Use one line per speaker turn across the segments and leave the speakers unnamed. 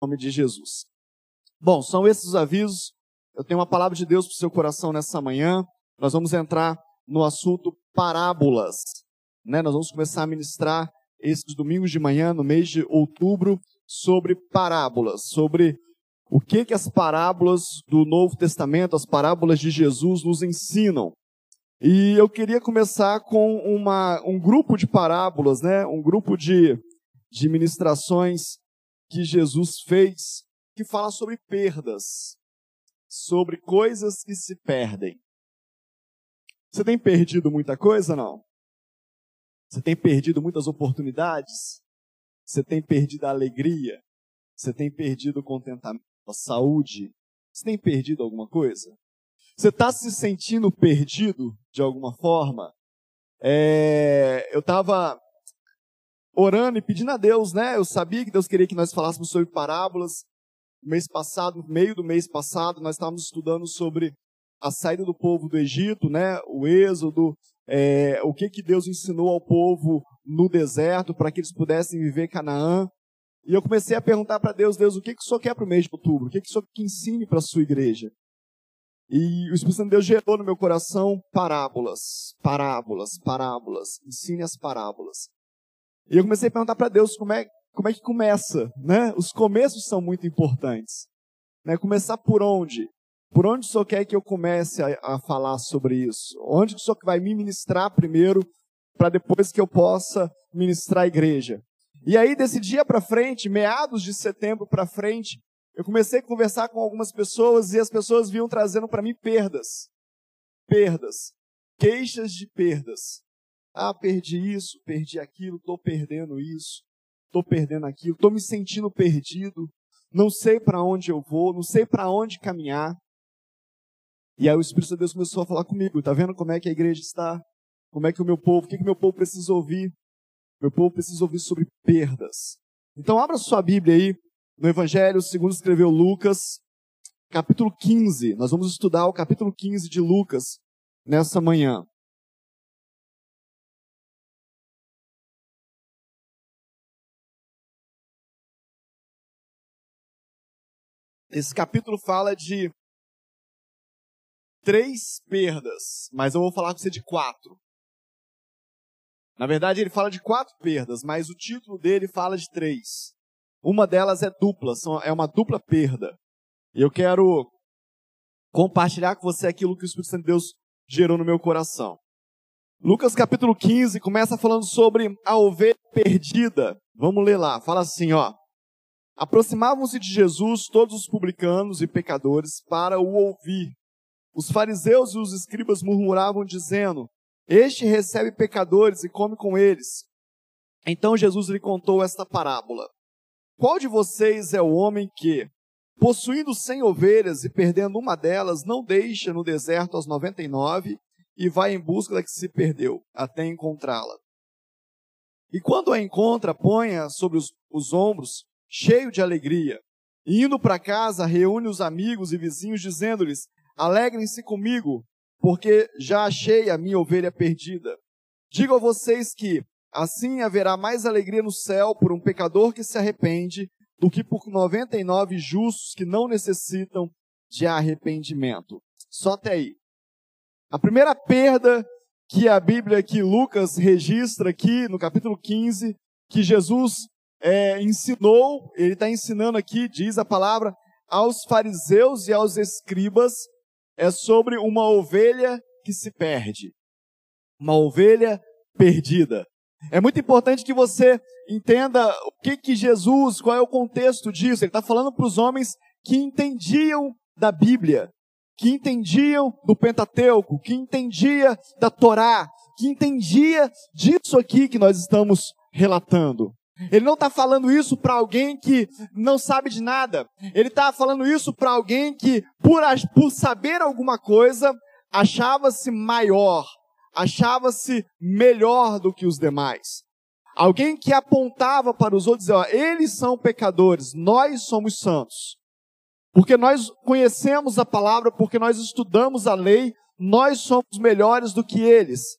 nome de Jesus. Bom, são esses os avisos. Eu tenho uma palavra de Deus para o seu coração nessa manhã. Nós vamos entrar no assunto parábolas. Né? Nós vamos começar a ministrar esses domingos de manhã, no mês de outubro, sobre parábolas, sobre o que, que as parábolas do Novo Testamento, as parábolas de Jesus nos ensinam. E eu queria começar com uma, um grupo de parábolas, né? um grupo de, de ministrações que Jesus fez, que fala sobre perdas, sobre coisas que se perdem. Você tem perdido muita coisa, não? Você tem perdido muitas oportunidades? Você tem perdido a alegria? Você tem perdido o contentamento, a saúde? Você tem perdido alguma coisa? Você está se sentindo perdido de alguma forma? É, eu estava orando e pedindo a Deus, né? Eu sabia que Deus queria que nós falássemos sobre parábolas. No mês passado, no meio do mês passado, nós estávamos estudando sobre a saída do povo do Egito, né? O êxodo, é, o que que Deus ensinou ao povo no deserto para que eles pudessem viver Canaã. E eu comecei a perguntar para Deus, Deus, o que que o Senhor quer para o mês de outubro? O que que o Senhor que ensine para a sua igreja? E o Espírito Santo de Deus gerou no meu coração parábolas, parábolas, parábolas. Ensine as parábolas. E eu comecei a perguntar para Deus como é, como é que começa, né? Os começos são muito importantes. Né? Começar por onde? Por onde o Senhor quer que eu comece a, a falar sobre isso? Onde o Senhor vai me ministrar primeiro, para depois que eu possa ministrar a igreja? E aí, desse dia para frente, meados de setembro para frente, eu comecei a conversar com algumas pessoas e as pessoas vinham trazendo para mim perdas. Perdas. Queixas de perdas. Ah, perdi isso, perdi aquilo, estou perdendo isso, estou perdendo aquilo, estou me sentindo perdido, não sei para onde eu vou, não sei para onde caminhar. E aí o Espírito de Deus começou a falar comigo, tá vendo como é que a igreja está? Como é que o meu povo, o que, que o meu povo precisa ouvir? Meu povo precisa ouvir sobre perdas. Então abra sua Bíblia aí, no Evangelho segundo escreveu Lucas, capítulo 15. Nós vamos estudar o capítulo 15 de Lucas nessa manhã. Esse capítulo fala de três perdas, mas eu vou falar com você de quatro. Na verdade, ele fala de quatro perdas, mas o título dele fala de três. Uma delas é dupla, é uma dupla perda. E eu quero compartilhar com você aquilo que o Espírito Santo de Deus gerou no meu coração. Lucas capítulo 15 começa falando sobre a ovelha perdida. Vamos ler lá. Fala assim, ó. Aproximavam-se de Jesus todos os publicanos e pecadores para o ouvir. Os fariseus e os escribas murmuravam dizendo: Este recebe pecadores e come com eles. Então Jesus lhe contou esta parábola. Qual de vocês é o homem que, possuindo cem ovelhas e perdendo uma delas, não deixa no deserto as noventa e nove e vai em busca da que se perdeu, até encontrá-la? E quando a encontra, põe-a sobre os, os ombros, cheio de alegria. E indo para casa, reúne os amigos e vizinhos, dizendo-lhes: Alegrem-se comigo, porque já achei a minha ovelha perdida. Digo a vocês que, Assim haverá mais alegria no céu por um pecador que se arrepende do que por 99 justos que não necessitam de arrependimento. Só até aí. A primeira perda que a Bíblia, que Lucas registra aqui no capítulo 15, que Jesus é, ensinou, ele está ensinando aqui, diz a palavra, aos fariseus e aos escribas, é sobre uma ovelha que se perde. Uma ovelha perdida. É muito importante que você entenda o que, que Jesus, qual é o contexto disso. Ele está falando para os homens que entendiam da Bíblia, que entendiam do Pentateuco, que entendia da Torá, que entendia disso aqui que nós estamos relatando. Ele não está falando isso para alguém que não sabe de nada. Ele está falando isso para alguém que, por, por saber alguma coisa, achava-se maior, achava-se melhor do que os demais. Alguém que apontava para os outros, ó, eles são pecadores, nós somos santos. Porque nós conhecemos a palavra, porque nós estudamos a lei, nós somos melhores do que eles.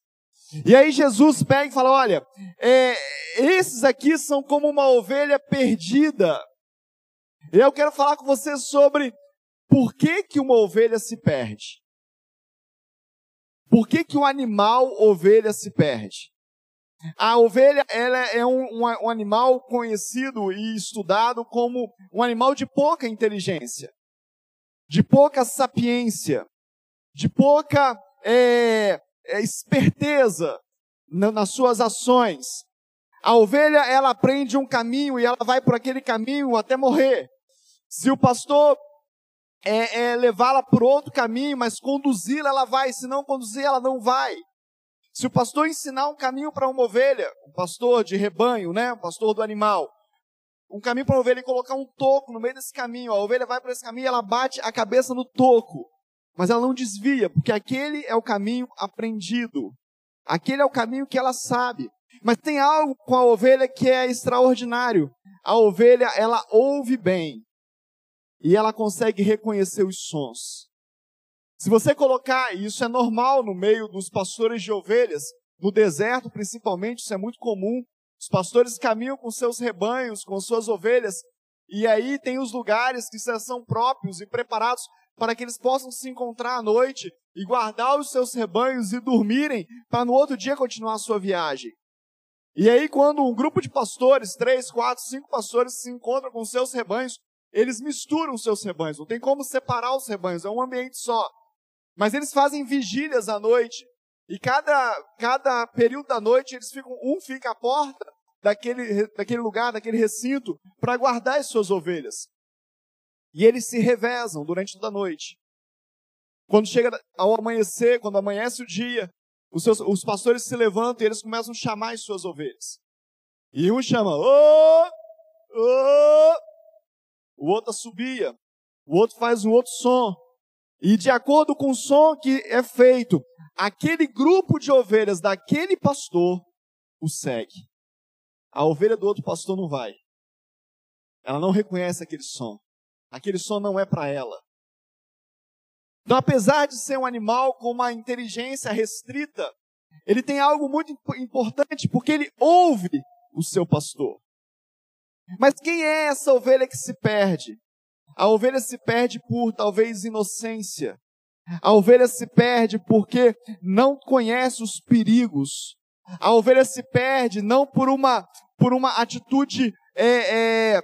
E aí Jesus pega e fala: olha, é, esses aqui são como uma ovelha perdida. E eu quero falar com você sobre por que, que uma ovelha se perde. Por que, que um animal ovelha se perde? A ovelha ela é um, um, um, animal conhecido e estudado como um animal de pouca inteligência, de pouca sapiência, de pouca é, é, esperteza na, nas suas ações. A ovelha ela aprende um caminho e ela vai por aquele caminho até morrer. Se o pastor é, é levá-la por outro caminho, mas conduzi-la, ela vai. Se não conduzir, ela não vai. Se o pastor ensinar um caminho para uma ovelha, um pastor de rebanho, né, um pastor do animal, um caminho para uma ovelha e colocar um toco no meio desse caminho, a ovelha vai para esse caminho, ela bate a cabeça no toco, mas ela não desvia, porque aquele é o caminho aprendido. Aquele é o caminho que ela sabe. Mas tem algo com a ovelha que é extraordinário. A ovelha, ela ouve bem e ela consegue reconhecer os sons. Se você colocar, e isso é normal no meio dos pastores de ovelhas, no deserto principalmente, isso é muito comum. Os pastores caminham com seus rebanhos, com suas ovelhas, e aí tem os lugares que são próprios e preparados para que eles possam se encontrar à noite e guardar os seus rebanhos e dormirem para no outro dia continuar a sua viagem. E aí, quando um grupo de pastores, três, quatro, cinco pastores, se encontram com seus rebanhos, eles misturam os seus rebanhos. Não tem como separar os rebanhos, é um ambiente só. Mas eles fazem vigílias à noite. E cada, cada período da noite, eles ficam, um fica à porta daquele, daquele lugar, daquele recinto, para guardar as suas ovelhas. E eles se revezam durante toda a noite. Quando chega ao amanhecer, quando amanhece o dia, os, seus, os pastores se levantam e eles começam a chamar as suas ovelhas. E um chama, ô, ô, o outro subia, o outro faz um outro som. E de acordo com o som que é feito, aquele grupo de ovelhas daquele pastor o segue. A ovelha do outro pastor não vai. Ela não reconhece aquele som. Aquele som não é para ela. Então, apesar de ser um animal com uma inteligência restrita, ele tem algo muito importante porque ele ouve o seu pastor. Mas quem é essa ovelha que se perde? A ovelha se perde por talvez inocência. A ovelha se perde porque não conhece os perigos. A ovelha se perde não por uma, por uma atitude é, é,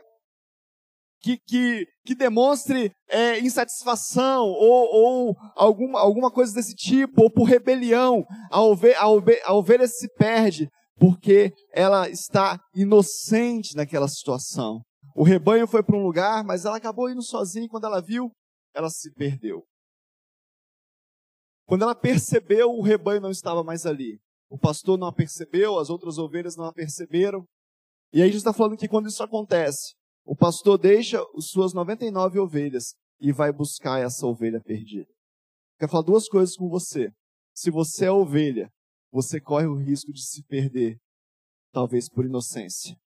que, que, que, demonstre é, insatisfação ou, ou alguma, alguma coisa desse tipo, ou por rebelião. A ovelha, a, ovelha, a ovelha se perde porque ela está inocente naquela situação. O rebanho foi para um lugar, mas ela acabou indo sozinha e quando ela viu, ela se perdeu. Quando ela percebeu, o rebanho não estava mais ali. O pastor não a percebeu, as outras ovelhas não a perceberam. E aí gente está falando que quando isso acontece, o pastor deixa as suas 99 ovelhas e vai buscar essa ovelha perdida. Quero falar duas coisas com você. Se você é ovelha, você corre o risco de se perder, talvez por inocência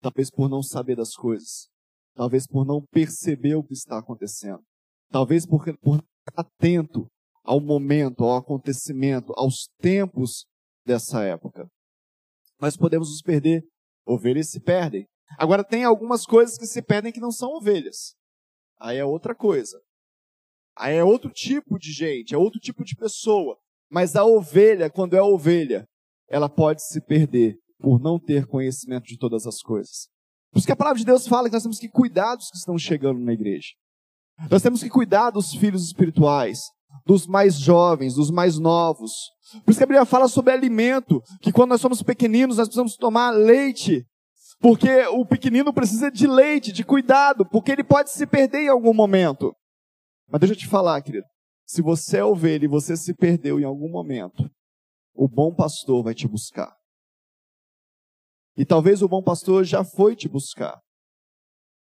talvez por não saber das coisas, talvez por não perceber o que está acontecendo, talvez por, por estar atento ao momento, ao acontecimento, aos tempos dessa época. Nós podemos nos perder, ovelhas se perdem. Agora, tem algumas coisas que se perdem que não são ovelhas. Aí é outra coisa. Aí é outro tipo de gente, é outro tipo de pessoa. Mas a ovelha, quando é ovelha, ela pode se perder por não ter conhecimento de todas as coisas. Por isso que a palavra de Deus fala que nós temos que cuidar dos que estão chegando na igreja. Nós temos que cuidar dos filhos espirituais, dos mais jovens, dos mais novos. Por isso que a Bíblia fala sobre alimento, que quando nós somos pequeninos nós precisamos tomar leite, porque o pequenino precisa de leite, de cuidado, porque ele pode se perder em algum momento. Mas deixa eu te falar, querido, se você é ovelha e você se perdeu em algum momento, o bom pastor vai te buscar. E talvez o bom pastor já foi te buscar.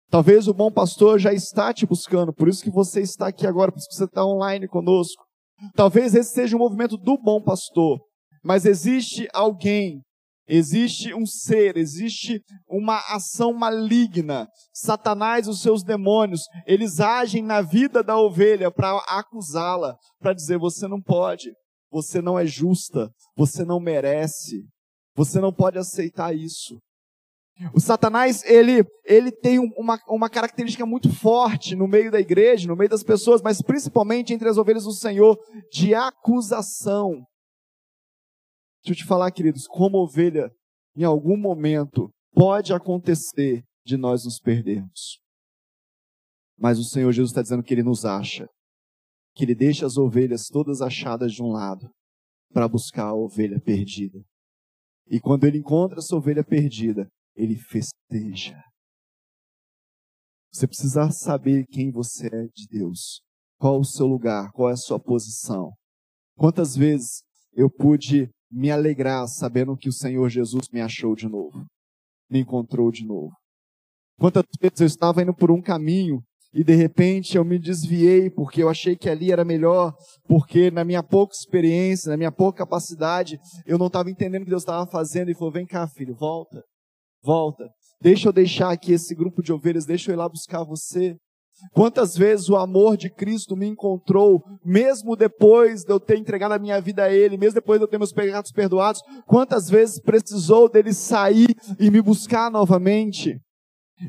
Talvez o bom pastor já está te buscando, por isso que você está aqui agora, por isso que você está online conosco. Talvez esse seja o movimento do bom pastor, mas existe alguém, existe um ser, existe uma ação maligna. Satanás e os seus demônios, eles agem na vida da ovelha para acusá-la, para dizer: você não pode, você não é justa, você não merece, você não pode aceitar isso. O Satanás, ele, ele tem uma, uma característica muito forte no meio da igreja, no meio das pessoas, mas principalmente entre as ovelhas do Senhor, de acusação. Deixa eu te falar, queridos, como ovelha, em algum momento pode acontecer de nós nos perdermos. Mas o Senhor Jesus está dizendo que Ele nos acha, que Ele deixa as ovelhas todas achadas de um lado, para buscar a ovelha perdida. E quando Ele encontra essa ovelha perdida, Ele festeja. Você precisa saber quem você é de Deus, qual o seu lugar, qual é a sua posição. Quantas vezes eu pude me alegrar sabendo que o Senhor Jesus me achou de novo, me encontrou de novo. Quantas vezes eu estava indo por um caminho e de repente eu me desviei porque eu achei que ali era melhor, porque na minha pouca experiência, na minha pouca capacidade, eu não estava entendendo o que Deus estava fazendo e falou: vem cá, filho, volta, volta. Deixa eu deixar aqui esse grupo de ovelhas, deixa eu ir lá buscar você. Quantas vezes o amor de Cristo me encontrou, mesmo depois de eu ter entregado a minha vida a Ele, mesmo depois de eu ter meus pecados perdoados, quantas vezes precisou dele sair e me buscar novamente?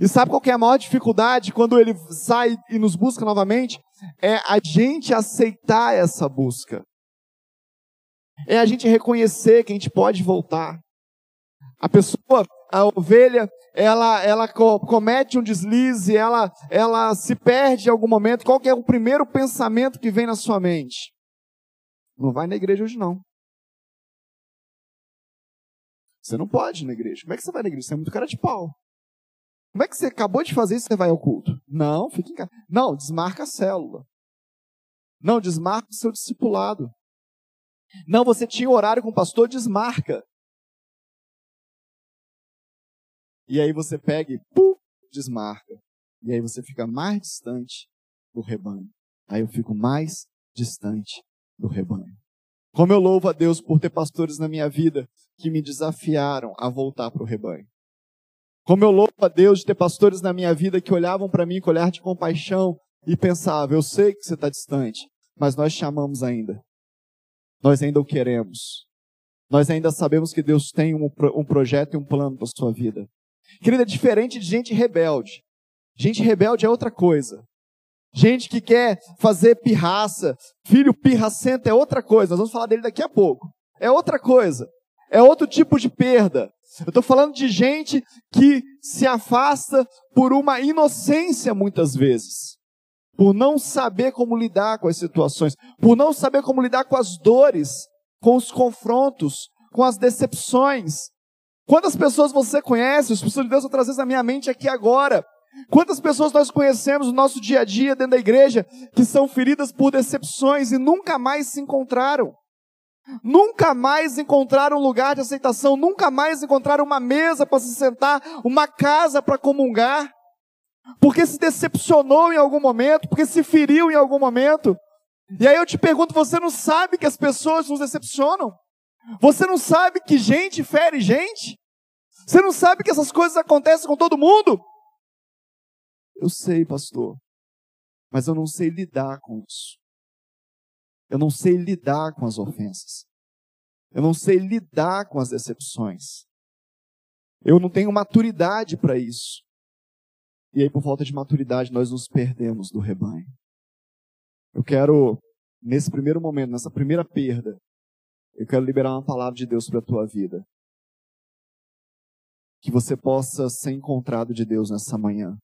E sabe qual é a maior dificuldade quando ele sai e nos busca novamente? É a gente aceitar essa busca. É a gente reconhecer que a gente pode voltar. A pessoa, a ovelha, ela, ela comete um deslize, ela, ela se perde em algum momento. Qual é o primeiro pensamento que vem na sua mente? Não vai na igreja hoje não. Você não pode ir na igreja. Como é que você vai na igreja? Você é muito cara de pau. Como é que você acabou de fazer isso e você vai ao culto? Não, fica em casa. Não, desmarca a célula. Não, desmarca o seu discipulado. Não, você tinha horário com o pastor, desmarca. E aí você pega e pum, desmarca. E aí você fica mais distante do rebanho. Aí eu fico mais distante do rebanho. Como eu louvo a Deus por ter pastores na minha vida que me desafiaram a voltar para o rebanho. Como eu louvo a Deus de ter pastores na minha vida que olhavam para mim com olhar de compaixão e pensavam: eu sei que você está distante, mas nós chamamos ainda. Nós ainda o queremos. Nós ainda sabemos que Deus tem um, um projeto e um plano para a sua vida. Querida, é diferente de gente rebelde. Gente rebelde é outra coisa. Gente que quer fazer pirraça, filho pirracento é outra coisa. Nós vamos falar dele daqui a pouco. É outra coisa. É outro tipo de perda. Eu estou falando de gente que se afasta por uma inocência muitas vezes, por não saber como lidar com as situações, por não saber como lidar com as dores, com os confrontos, com as decepções. Quantas pessoas você conhece? O Espírito de Deus está trazendo na minha mente aqui agora. Quantas pessoas nós conhecemos no nosso dia a dia dentro da igreja que são feridas por decepções e nunca mais se encontraram? Nunca mais encontraram um lugar de aceitação, nunca mais encontraram uma mesa para se sentar, uma casa para comungar, porque se decepcionou em algum momento, porque se feriu em algum momento. E aí eu te pergunto: você não sabe que as pessoas nos decepcionam? Você não sabe que gente fere gente? Você não sabe que essas coisas acontecem com todo mundo? Eu sei, pastor, mas eu não sei lidar com isso. Eu não sei lidar com as ofensas. Eu não sei lidar com as decepções. Eu não tenho maturidade para isso. E aí, por falta de maturidade, nós nos perdemos do rebanho. Eu quero, nesse primeiro momento, nessa primeira perda, eu quero liberar uma palavra de Deus para a tua vida. Que você possa ser encontrado de Deus nessa manhã.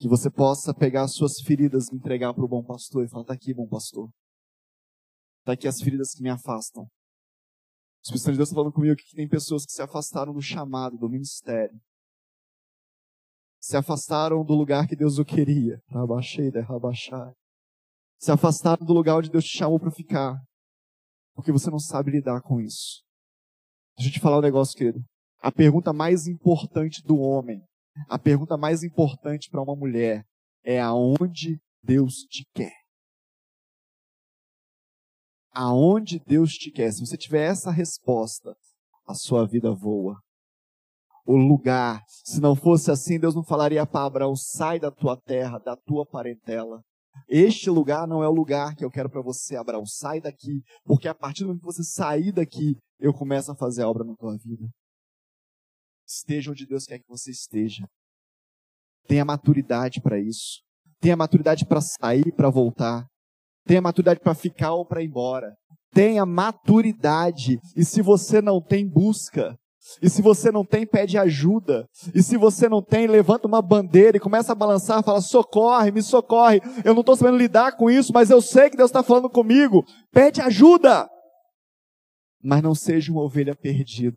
Que você possa pegar as suas feridas e entregar para o bom pastor e falar: está aqui, bom pastor. Está aqui as feridas que me afastam. O Espírito de Deus está falando comigo que tem pessoas que se afastaram do chamado, do ministério. Se afastaram do lugar que Deus o queria. Rabachei, derrabachai. Se afastaram do lugar onde Deus te chamou para ficar. Porque você não sabe lidar com isso. Deixa eu te falar um negócio, querido. A pergunta mais importante do homem, a pergunta mais importante para uma mulher é aonde Deus te quer aonde Deus te quer. Se você tiver essa resposta, a sua vida voa. O lugar, se não fosse assim, Deus não falaria para Abraão: sai da tua terra, da tua parentela. Este lugar não é o lugar que eu quero para você, Abraão. Sai daqui, porque a partir do momento que você sair daqui, eu começo a fazer a obra na tua vida. esteja onde Deus quer que você esteja. Tenha maturidade para isso. Tenha maturidade para sair, para voltar. Tenha maturidade para ficar ou para ir embora. Tenha maturidade. E se você não tem, busca. E se você não tem, pede ajuda. E se você não tem, levanta uma bandeira e começa a balançar, fala: socorre, me socorre. Eu não estou sabendo lidar com isso, mas eu sei que Deus está falando comigo. Pede ajuda. Mas não seja uma ovelha perdida.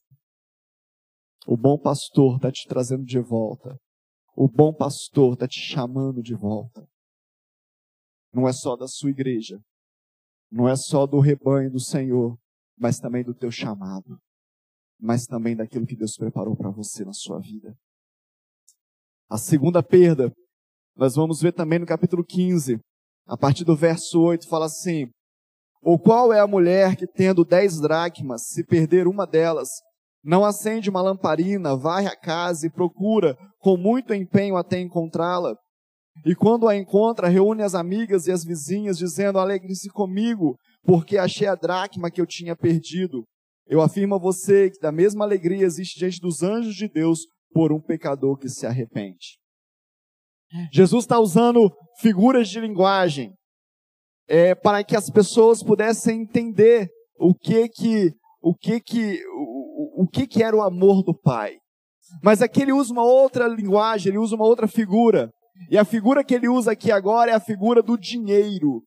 O bom pastor está te trazendo de volta. O bom pastor está te chamando de volta. Não é só da sua igreja. Não é só do rebanho do Senhor, mas também do teu chamado mas também daquilo que Deus preparou para você na sua vida. A segunda perda, nós vamos ver também no capítulo 15, a partir do verso 8, fala assim: Ou qual é a mulher que, tendo dez dracmas, se perder uma delas, não acende uma lamparina, varre a casa e procura com muito empenho até encontrá-la? E quando a encontra, reúne as amigas e as vizinhas, dizendo: Alegre-se comigo, porque achei a dracma que eu tinha perdido. Eu afirmo a você que da mesma alegria existe diante dos anjos de Deus por um pecador que se arrepende. Jesus está usando figuras de linguagem é, para que as pessoas pudessem entender o que que o que que o, o que que era o amor do Pai. Mas aqui ele usa uma outra linguagem, ele usa uma outra figura. E a figura que ele usa aqui agora é a figura do dinheiro.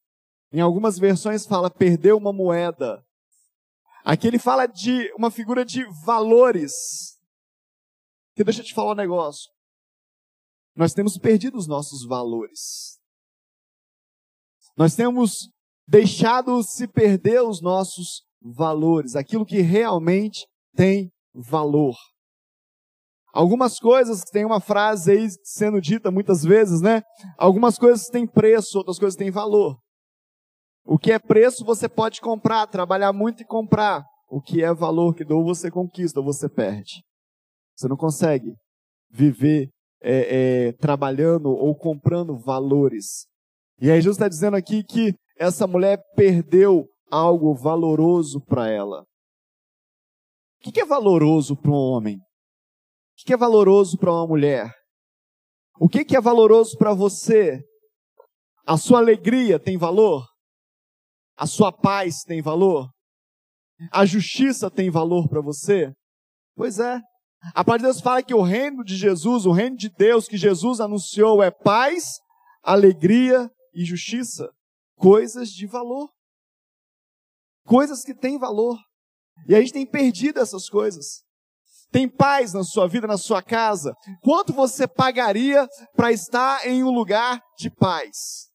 Em algumas versões fala perdeu uma moeda. Aqui ele fala de uma figura de valores. Que deixa eu te falar um negócio. Nós temos perdido os nossos valores. Nós temos deixado se perder os nossos valores, aquilo que realmente tem valor. Algumas coisas tem uma frase aí sendo dita muitas vezes, né? Algumas coisas têm preço, outras coisas têm valor. O que é preço você pode comprar, trabalhar muito e comprar. O que é valor que ou você conquista ou você perde. Você não consegue viver é, é, trabalhando ou comprando valores. E aí Jesus está dizendo aqui que essa mulher perdeu algo valoroso para ela. O que é valoroso para um homem? O que é valoroso para uma mulher? O que é valoroso para você? A sua alegria tem valor? A sua paz tem valor? A justiça tem valor para você? Pois é. A palavra de Deus fala que o reino de Jesus, o reino de Deus que Jesus anunciou é paz, alegria e justiça. Coisas de valor. Coisas que têm valor. E a gente tem perdido essas coisas. Tem paz na sua vida, na sua casa. Quanto você pagaria para estar em um lugar de paz?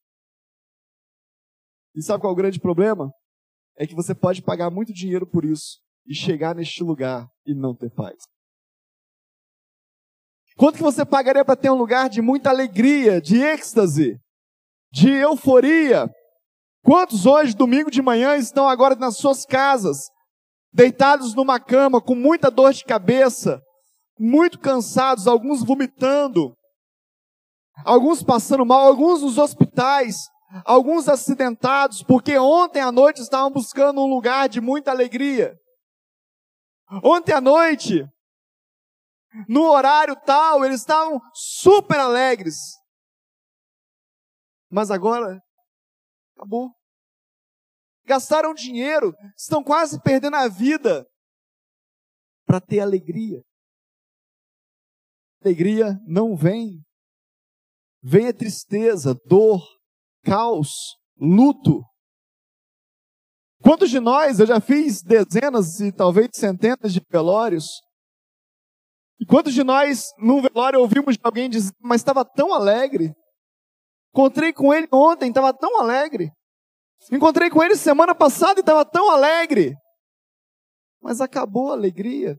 E sabe qual é o grande problema? É que você pode pagar muito dinheiro por isso e chegar neste lugar e não ter paz. Quanto que você pagaria para ter um lugar de muita alegria, de êxtase, de euforia? Quantos hoje, domingo de manhã, estão agora nas suas casas, deitados numa cama, com muita dor de cabeça, muito cansados, alguns vomitando, alguns passando mal, alguns nos hospitais, alguns acidentados, porque ontem à noite estavam buscando um lugar de muita alegria. Ontem à noite, no horário tal, eles estavam super alegres. Mas agora, acabou. Gastaram dinheiro, estão quase perdendo a vida para ter alegria. Alegria não vem. Vem a tristeza, dor, caos, luto. Quantos de nós, eu já fiz dezenas e talvez centenas de velórios, e quantos de nós, num velório, ouvimos alguém dizer, mas estava tão alegre. Encontrei com ele ontem, estava tão alegre. Encontrei com ele semana passada e estava tão alegre. Mas acabou a alegria.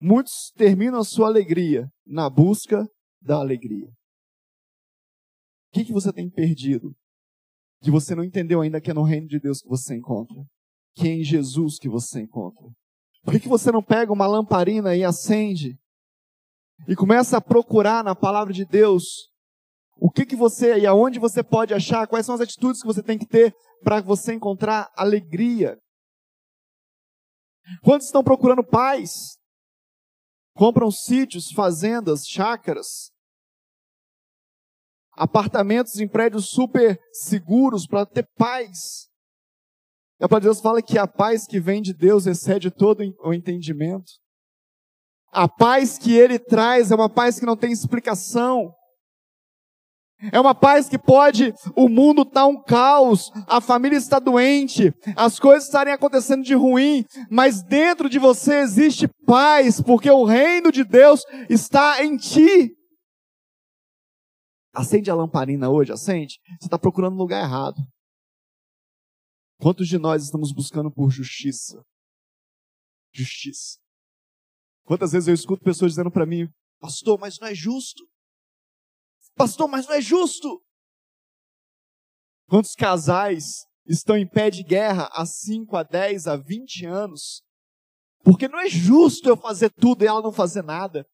Muitos terminam a sua alegria na busca da alegria que, que você tem perdido? Que você não entendeu ainda que é no reino de Deus que você encontra. Que é em Jesus que você encontra. Por que, que você não pega uma lamparina e acende? E começa a procurar na palavra de Deus o que, que você e aonde você pode achar, quais são as atitudes que você tem que ter para você encontrar alegria. Quantos estão procurando paz? compram sítios, fazendas, chácaras, apartamentos em prédios super seguros para ter paz. A palavra de Deus fala que a paz que vem de Deus excede todo o entendimento. A paz que ele traz é uma paz que não tem explicação. É uma paz que pode, o mundo está um caos, a família está doente, as coisas estarem acontecendo de ruim, mas dentro de você existe paz, porque o reino de Deus está em ti. Acende a lamparina hoje, acende. Você está procurando no lugar errado. Quantos de nós estamos buscando por justiça? Justiça. Quantas vezes eu escuto pessoas dizendo para mim, pastor, mas não é justo. Pastor, mas não é justo. Quantos casais estão em pé de guerra há 5, a 10, a 20 anos? Porque não é justo eu fazer tudo e ela não fazer nada.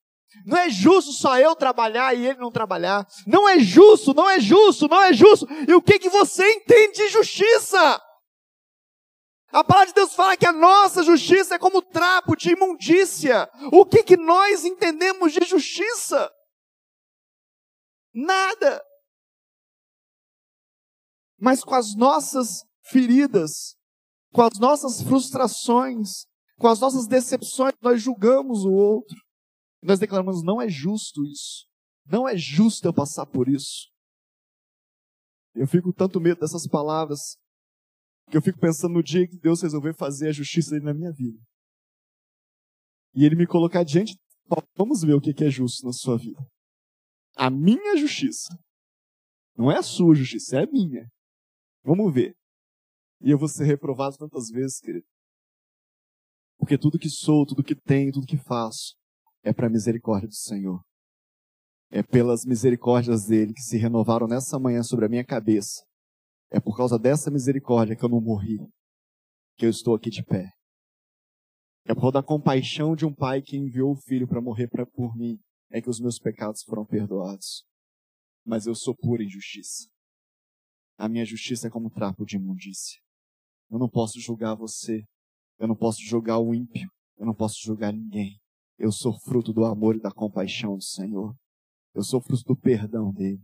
Não é justo só eu trabalhar e ele não trabalhar. Não é justo, não é justo, não é justo. E o que, que você entende de justiça? A palavra de Deus fala que a nossa justiça é como trapo de imundícia. O que, que nós entendemos de justiça? Nada. Mas com as nossas feridas, com as nossas frustrações, com as nossas decepções, nós julgamos o outro. Nós declaramos: não é justo isso. Não é justo eu passar por isso. Eu fico com tanto medo dessas palavras que eu fico pensando no dia que Deus resolver fazer a justiça dele na minha vida. E ele me colocar diante, vamos ver o que é justo na sua vida. A minha justiça. Não é a sua justiça, é a minha. Vamos ver. E eu vou ser reprovado tantas vezes, querido. Porque tudo que sou, tudo que tenho, tudo que faço, é para a misericórdia do Senhor. É pelas misericórdias dele que se renovaram nessa manhã sobre a minha cabeça. É por causa dessa misericórdia que eu não morri, que eu estou aqui de pé. É por causa da compaixão de um pai que enviou o filho para morrer pra, por mim, é que os meus pecados foram perdoados. Mas eu sou pura injustiça. A minha justiça é como trapo de imundícia. Eu não posso julgar você. Eu não posso julgar o ímpio. Eu não posso julgar ninguém. Eu sou fruto do amor e da compaixão do Senhor. Eu sou fruto do perdão dele.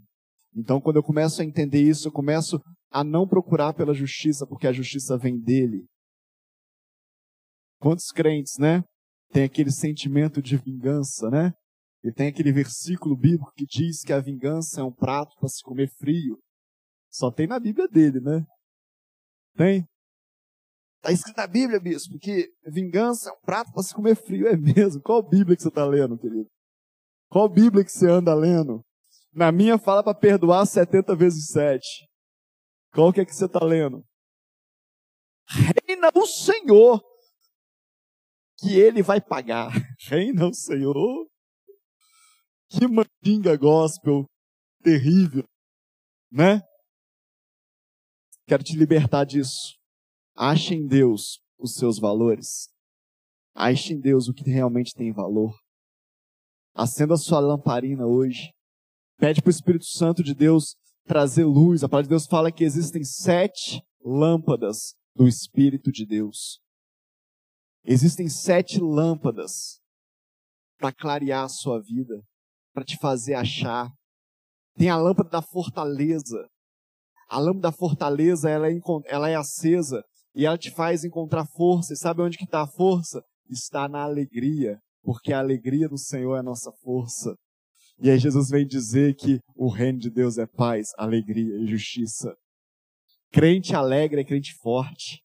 Então, quando eu começo a entender isso, eu começo a não procurar pela justiça, porque a justiça vem dele. Quantos crentes, né? Tem aquele sentimento de vingança, né? E tem aquele versículo bíblico que diz que a vingança é um prato para se comer frio. Só tem na Bíblia dele, né? Tem? Está escrito na Bíblia, bispo, que vingança é um prato para se comer frio. É mesmo? Qual Bíblia que você está lendo, querido? Qual Bíblia que você anda lendo? Na minha fala para perdoar 70 vezes 7. Qual que é que você está lendo? Reina o Senhor, que Ele vai pagar. Reina o Senhor. Que mandinga gospel terrível, né? Quero te libertar disso. Ache em Deus os seus valores. Ache em Deus o que realmente tem valor. Acenda a sua lamparina hoje. Pede para o Espírito Santo de Deus trazer luz. A palavra de Deus fala que existem sete lâmpadas do Espírito de Deus. Existem sete lâmpadas para clarear a sua vida, para te fazer achar. Tem a lâmpada da fortaleza. A lâmpada da fortaleza ela é, ela é acesa e ela te faz encontrar força. E sabe onde que está a força? Está na alegria, porque a alegria do Senhor é a nossa força. E aí Jesus vem dizer que o reino de Deus é paz, alegria e justiça. Crente alegre é crente forte.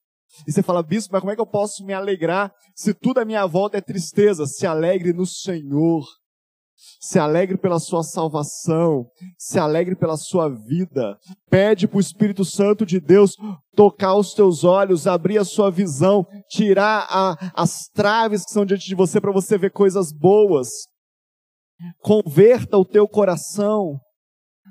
E você fala, bispo, mas como é que eu posso me alegrar se tudo à minha volta é tristeza? Se alegre no Senhor se alegre pela sua salvação, se alegre pela sua vida. Pede para o Espírito Santo de Deus tocar os teus olhos, abrir a sua visão, tirar a, as traves que são diante de você para você ver coisas boas. Converta o teu coração,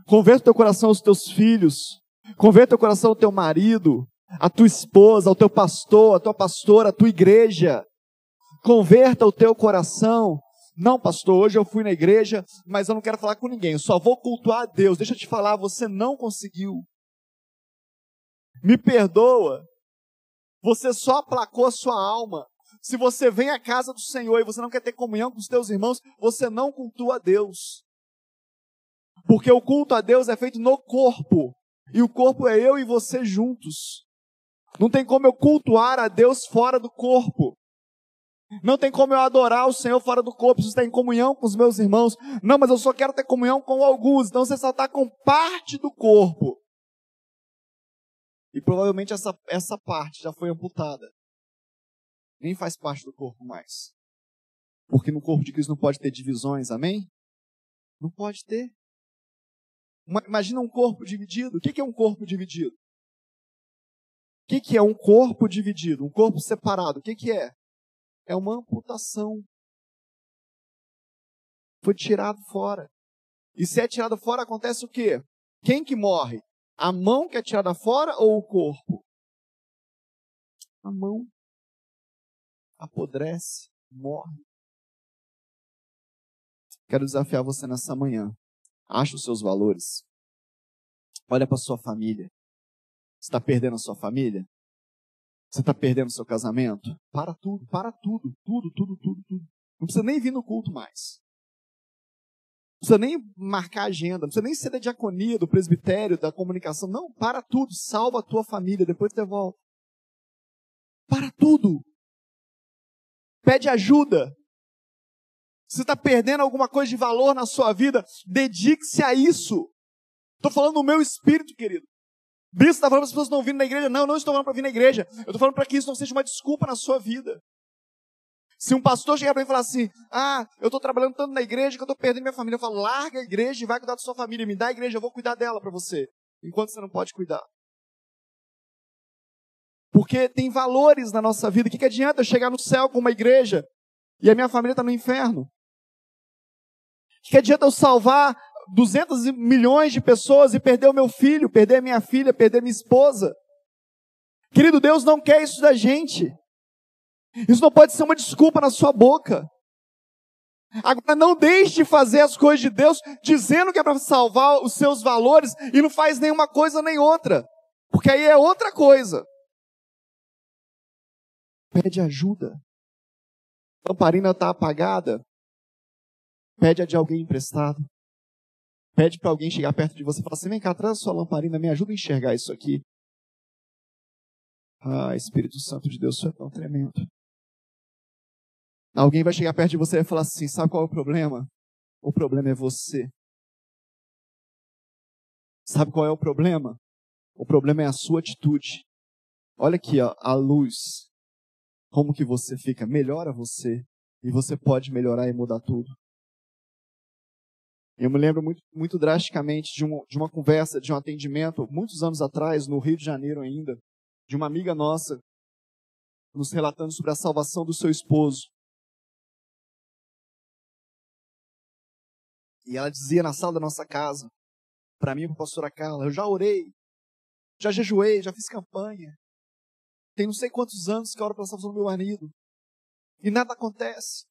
converta o teu coração aos teus filhos, converta o coração ao teu marido, à tua esposa, ao teu pastor, à tua pastora, à tua igreja. Converta o teu coração não, pastor, hoje eu fui na igreja, mas eu não quero falar com ninguém, eu só vou cultuar a Deus. Deixa eu te falar, você não conseguiu. Me perdoa. Você só aplacou a sua alma. Se você vem à casa do Senhor e você não quer ter comunhão com os teus irmãos, você não cultua a Deus. Porque o culto a Deus é feito no corpo. E o corpo é eu e você juntos. Não tem como eu cultuar a Deus fora do corpo. Não tem como eu adorar o Senhor fora do corpo. Preciso estar em comunhão com os meus irmãos. Não, mas eu só quero ter comunhão com alguns. Então você só está com parte do corpo. E provavelmente essa, essa parte já foi amputada. Nem faz parte do corpo mais. Porque no corpo de Cristo não pode ter divisões, amém? Não pode ter. Imagina um corpo dividido. O que é um corpo dividido? O que é um corpo dividido? Um corpo separado. O que é? É uma amputação. Foi tirado fora. E se é tirado fora, acontece o quê? Quem que morre? A mão que é tirada fora ou o corpo? A mão. Apodrece, morre. Quero desafiar você nessa manhã. Acha os seus valores. Olha para sua família. Está perdendo a sua família? Você está perdendo o seu casamento? Para tudo, para tudo, tudo, tudo, tudo, tudo. Não precisa nem vir no culto mais. Não precisa nem marcar agenda, não precisa nem ser da diaconia, do presbitério, da comunicação. Não, para tudo, salva a tua família, depois você volta. Para tudo. Pede ajuda. Você está perdendo alguma coisa de valor na sua vida, dedique-se a isso. Estou falando do meu espírito, querido. Bispo está falando para as pessoas não virem na igreja. Não, eu não estou falando para vir na igreja. Eu estou falando para que isso não seja uma desculpa na sua vida. Se um pastor chegar para mim e falar assim, ah, eu estou trabalhando tanto na igreja que eu estou perdendo minha família, eu falo, larga a igreja e vai cuidar da sua família, me dá a igreja, eu vou cuidar dela para você, enquanto você não pode cuidar. Porque tem valores na nossa vida. O que, que adianta eu chegar no céu com uma igreja e a minha família está no inferno? O que, que adianta eu salvar 200 milhões de pessoas e perder o meu filho, perder minha filha, perder minha esposa? Querido, Deus não quer isso da gente. Isso não pode ser uma desculpa na sua boca. Agora, não deixe de fazer as coisas de Deus dizendo que é para salvar os seus valores e não faz nenhuma coisa nem outra. Porque aí é outra coisa. Pede ajuda. A lamparina está apagada. Pede a de alguém emprestado. Pede para alguém chegar perto de você e falar assim: vem cá, traz a sua lamparina, me ajuda a enxergar isso aqui. Ah, Espírito Santo de Deus, isso é tão tremendo. Alguém vai chegar perto de você e falar assim: sabe qual é o problema? O problema é você. Sabe qual é o problema? O problema é a sua atitude. Olha aqui, ó, a luz. Como que você fica? Melhora você. E você pode melhorar e mudar tudo. Eu me lembro muito, muito drasticamente de, um, de uma conversa, de um atendimento, muitos anos atrás, no Rio de Janeiro ainda, de uma amiga nossa, nos relatando sobre a salvação do seu esposo. E ela dizia na sala da nossa casa, para mim e para a pastora Carla, eu já orei, já jejuei, já fiz campanha. Tem não sei quantos anos que eu oro pela salvação do meu marido. E nada acontece.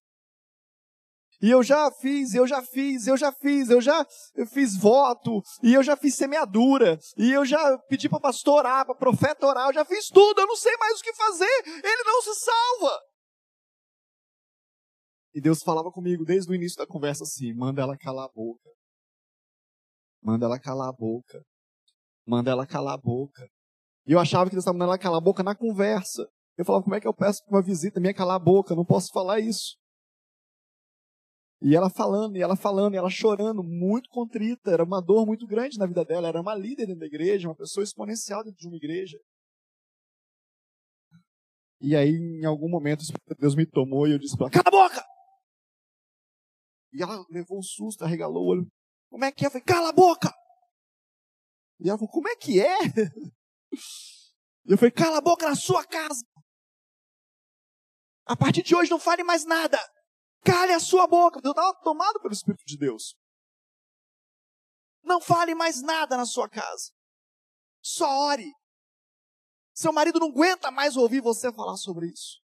E eu já fiz, eu já fiz, eu já fiz, eu já fiz voto, e eu já fiz semeadura, e eu já pedi para pastor orar, para profeta orar, eu já fiz tudo, eu não sei mais o que fazer, ele não se salva. E Deus falava comigo desde o início da conversa assim: manda ela calar a boca. Manda ela calar a boca. Manda ela calar a boca. E eu achava que Deus estava mandando ela calar a boca na conversa. Eu falava: como é que eu peço para uma visita minha calar a boca? Eu não posso falar isso. E ela falando, e ela falando, e ela chorando, muito contrita. Era uma dor muito grande na vida dela. Era uma líder dentro da igreja, uma pessoa exponencial dentro de uma igreja. E aí, em algum momento, Deus me tomou e eu disse para ela: Cala a boca! E ela levou um susto, arregalou o olho. Como é que é? Eu falei, cala a boca! E ela falou, como é que é? E eu falei, cala a boca na sua casa. A partir de hoje não fale mais nada. Cale a sua boca. Eu estava tomado pelo Espírito de Deus. Não fale mais nada na sua casa. Só ore. Seu marido não aguenta mais ouvir você falar sobre isso.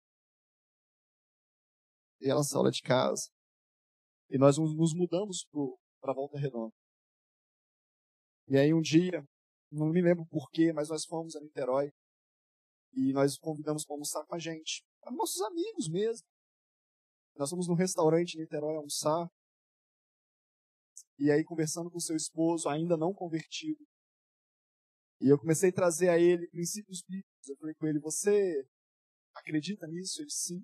E ela saiu de casa. E nós nos mudamos para Volta Redonda. E aí um dia, não me lembro porquê, mas nós fomos a Niterói. E nós convidamos para almoçar com a gente. nossos amigos mesmo. Nós fomos num restaurante em Niterói almoçar. E aí, conversando com seu esposo, ainda não convertido. E eu comecei a trazer a ele princípios bíblicos. Eu falei com ele: Você acredita nisso? Ele sim.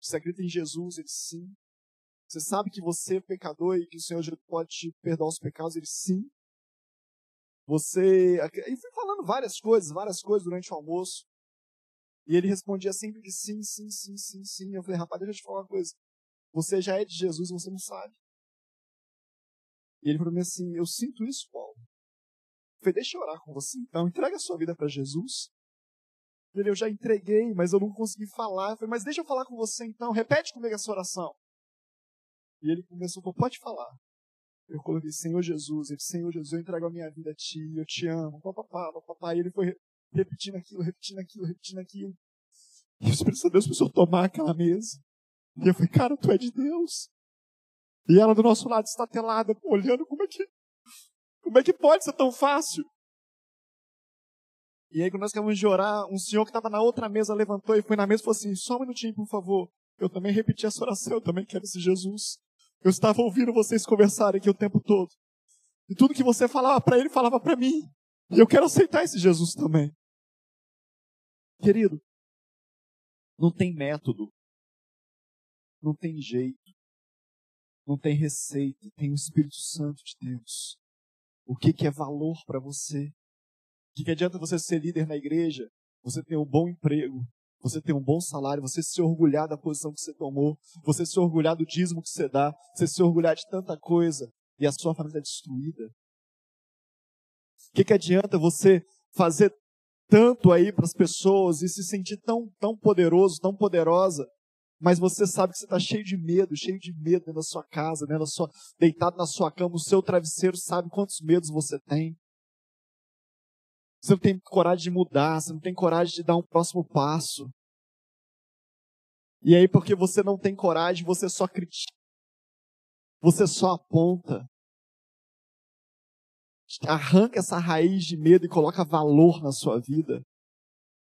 Você acredita em Jesus? Ele sim. Você sabe que você é pecador e que o Senhor Jesus pode te perdoar os pecados? Ele sim. Você. E fui falando várias coisas, várias coisas durante o almoço. E ele respondia sempre que sim, sim, sim, sim, sim. Eu falei, rapaz, deixa eu te falar uma coisa. Você já é de Jesus você não sabe. E ele falou assim: Eu sinto isso, Paulo. Eu falei, deixa eu orar com você então. Entrega a sua vida para Jesus. Ele, eu já entreguei, mas eu não consegui falar. Eu falei, mas deixa eu falar com você então. Repete comigo essa oração. E ele começou, falou, pode falar. Eu coloquei, Senhor Jesus. Ele, Senhor Jesus, eu entrego a minha vida a Ti, eu te amo. Papapá, papapá. E ele foi repetindo aquilo, repetindo aquilo, repetindo aquilo. E o Espírito Santo Deus começou a tomar aquela mesa. E eu falei, cara, tu é de Deus. E ela do nosso lado estatelada, olhando como é que. Como é que pode ser tão fácil? E aí, quando nós acabamos de orar, um senhor que estava na outra mesa levantou e foi na mesa e falou assim: só um minutinho, por favor. Eu também repeti essa oração, eu também quero esse Jesus. Eu estava ouvindo vocês conversarem aqui o tempo todo. E tudo que você falava para ele, falava para mim. E eu quero aceitar esse Jesus também. Querido, não tem método, não tem jeito, não tem receita, tem o Espírito Santo de Deus. O que, que é valor para você? O que, que adianta você ser líder na igreja? Você ter um bom emprego, você ter um bom salário, você se orgulhar da posição que você tomou, você se orgulhar do dízimo que você dá, você se orgulhar de tanta coisa e a sua família é destruída. O que, que adianta você fazer tanto aí para as pessoas e se sentir tão, tão poderoso, tão poderosa, mas você sabe que você está cheio de medo, cheio de medo dentro da sua casa, na sua, deitado na sua cama, o seu travesseiro sabe quantos medos você tem. Você não tem coragem de mudar, você não tem coragem de dar um próximo passo. E aí, porque você não tem coragem, você só critica. Você só aponta arranca essa raiz de medo e coloca valor na sua vida.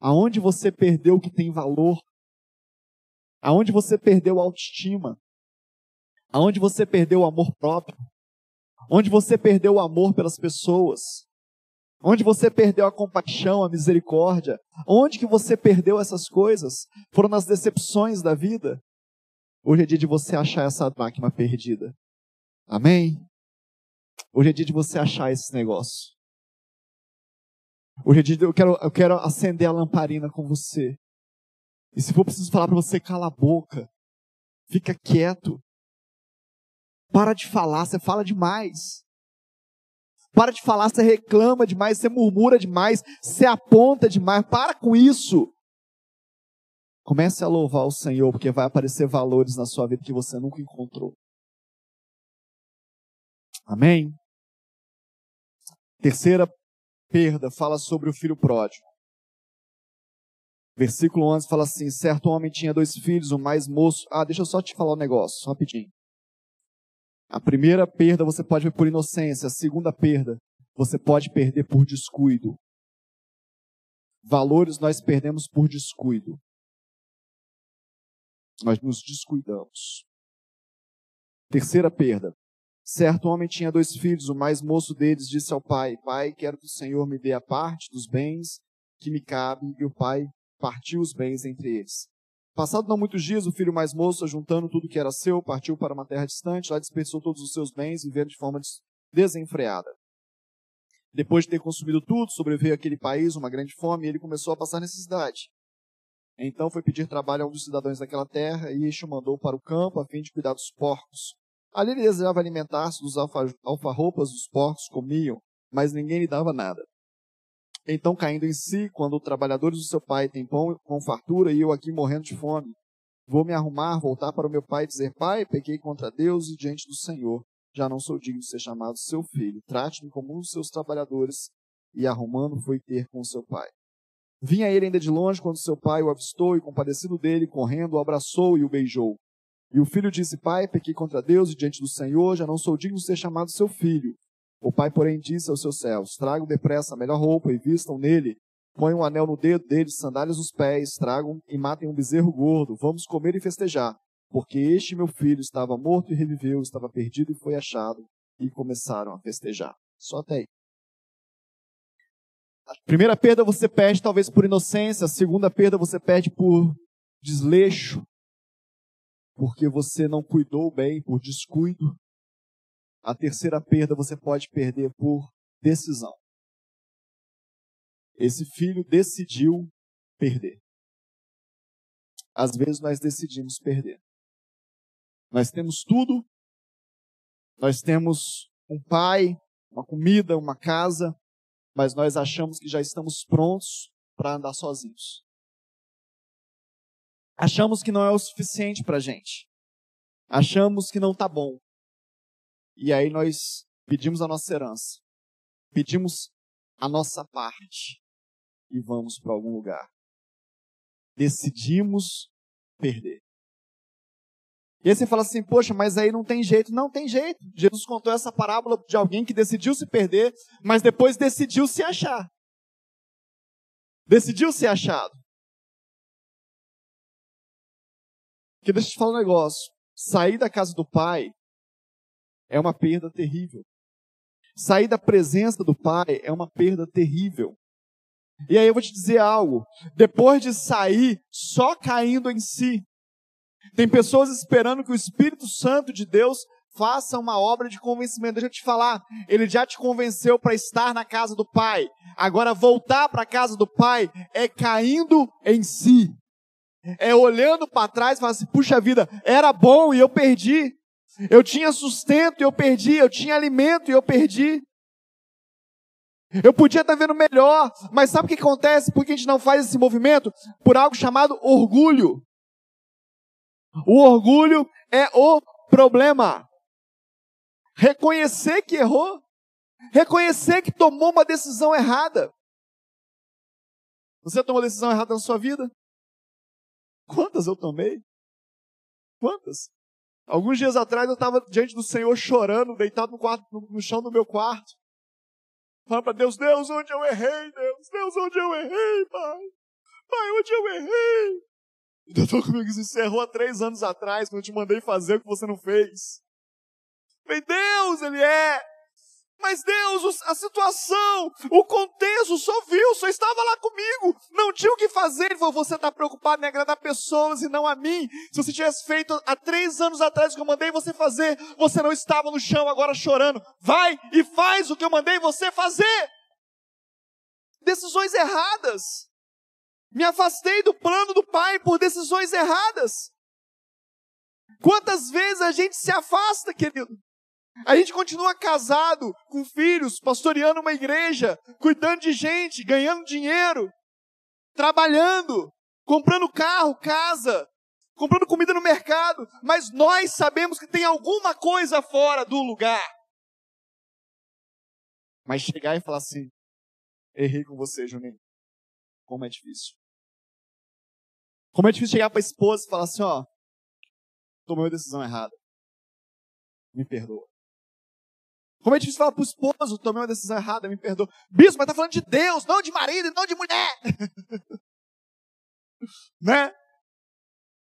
Aonde você perdeu o que tem valor? Aonde você perdeu a autoestima? Aonde você perdeu o amor próprio? Onde você perdeu o amor pelas pessoas? Onde você perdeu a compaixão, a misericórdia? Onde que você perdeu essas coisas? Foram nas decepções da vida? Hoje é dia de você achar essa máquina perdida. Amém? Hoje é dia de você achar esse negócio. Hoje é dia de eu quero, eu quero acender a lamparina com você. E se for preciso falar para você, cala a boca. Fica quieto. Para de falar, você fala demais. Para de falar, você reclama demais, você murmura demais, você aponta demais. Para com isso. Comece a louvar o Senhor, porque vai aparecer valores na sua vida que você nunca encontrou. Amém? Terceira perda fala sobre o filho pródigo. Versículo 11 fala assim: certo homem tinha dois filhos, o mais moço. Ah, deixa eu só te falar um negócio, rapidinho. A primeira perda você pode ver por inocência, a segunda perda você pode perder por descuido. Valores nós perdemos por descuido. Nós nos descuidamos. Terceira perda. Certo homem tinha dois filhos, o mais moço deles disse ao pai: Pai, quero que o Senhor me dê a parte dos bens que me cabe. E o pai partiu os bens entre eles. Passado não muitos dias, o filho mais moço, juntando tudo que era seu, partiu para uma terra distante, lá dispersou todos os seus bens, vivendo de forma desenfreada. Depois de ter consumido tudo, sobreveio àquele país uma grande fome e ele começou a passar necessidade. Então foi pedir trabalho a um dos cidadãos daquela terra e este o mandou para o campo a fim de cuidar dos porcos. Ali ele desejava alimentar-se dos alfarropas dos porcos comiam, mas ninguém lhe dava nada. Então, caindo em si, quando os trabalhadores do seu pai têm pão com fartura e eu aqui morrendo de fome, vou me arrumar, voltar para o meu pai e dizer: Pai, pequei contra Deus e diante do Senhor, já não sou digno de ser chamado seu filho. Trate-me como um dos seus trabalhadores. E arrumando, foi ter com seu pai. Vinha ele ainda de longe quando seu pai o avistou e, compadecido dele, correndo, o abraçou e o beijou. E o filho disse: Pai, pequei contra Deus e diante do Senhor, já não sou digno de ser chamado seu filho. O pai, porém, disse aos seus servos: Tragam depressa a melhor roupa e vistam nele, põem um anel no dedo deles, sandálias nos pés, tragam e matem um bezerro gordo. Vamos comer e festejar, porque este meu filho estava morto e reviveu, estava perdido e foi achado. E começaram a festejar. Só até aí. A primeira perda você perde talvez por inocência, a segunda perda você perde por desleixo, porque você não cuidou bem, por descuido. A terceira perda você pode perder por decisão. Esse filho decidiu perder. Às vezes nós decidimos perder. Nós temos tudo, nós temos um pai, uma comida, uma casa, mas nós achamos que já estamos prontos para andar sozinhos. Achamos que não é o suficiente para a gente. Achamos que não está bom. E aí nós pedimos a nossa herança. Pedimos a nossa parte e vamos para algum lugar. Decidimos perder. E aí você fala assim, poxa, mas aí não tem jeito. Não tem jeito. Jesus contou essa parábola de alguém que decidiu se perder, mas depois decidiu se achar. Decidiu ser achado. Porque deixa eu te falar um negócio. Sair da casa do pai é uma perda terrível. Sair da presença do pai é uma perda terrível. E aí eu vou te dizer algo. Depois de sair só caindo em si, tem pessoas esperando que o Espírito Santo de Deus faça uma obra de convencimento. Deixa eu te falar, ele já te convenceu para estar na casa do Pai. Agora voltar para a casa do Pai é caindo em si. É olhando para trás e falando assim: puxa vida, era bom e eu perdi. Eu tinha sustento e eu perdi. Eu tinha alimento e eu perdi. Eu podia estar vendo melhor, mas sabe o que acontece? Por que a gente não faz esse movimento? Por algo chamado orgulho. O orgulho é o problema. Reconhecer que errou, reconhecer que tomou uma decisão errada. Você tomou decisão errada na sua vida? Quantas eu tomei? Quantas? Alguns dias atrás eu estava diante do Senhor chorando, deitado no, quarto, no chão do meu quarto. Fala para Deus, Deus, onde eu errei, Deus? Deus, onde eu errei, Pai? Pai, onde eu errei? O doutor comigo disse, errou há três anos atrás, quando eu te mandei fazer o que você não fez. Falei, Deus, Ele é. Mas Deus, a situação, o contexto, só viu, só estava lá comigo, não tinha o que fazer. Ele falou: Você está preocupado em agradar pessoas e não a mim. Se você tivesse feito há três anos atrás o que eu mandei você fazer, você não estava no chão agora chorando. Vai e faz o que eu mandei você fazer. Decisões erradas. Me afastei do plano do Pai por decisões erradas. Quantas vezes a gente se afasta, querido? A gente continua casado, com filhos, pastoreando uma igreja, cuidando de gente, ganhando dinheiro, trabalhando, comprando carro, casa, comprando comida no mercado, mas nós sabemos que tem alguma coisa fora do lugar. Mas chegar e falar assim: errei com você, Juninho. Como é difícil. Como é difícil chegar para a esposa e falar assim: ó, tomei uma decisão errada. Me perdoa. Como é difícil falar para o esposo, tomei uma decisão errada, me perdoa. Bispo, mas está falando de Deus, não de marido, não de mulher. né?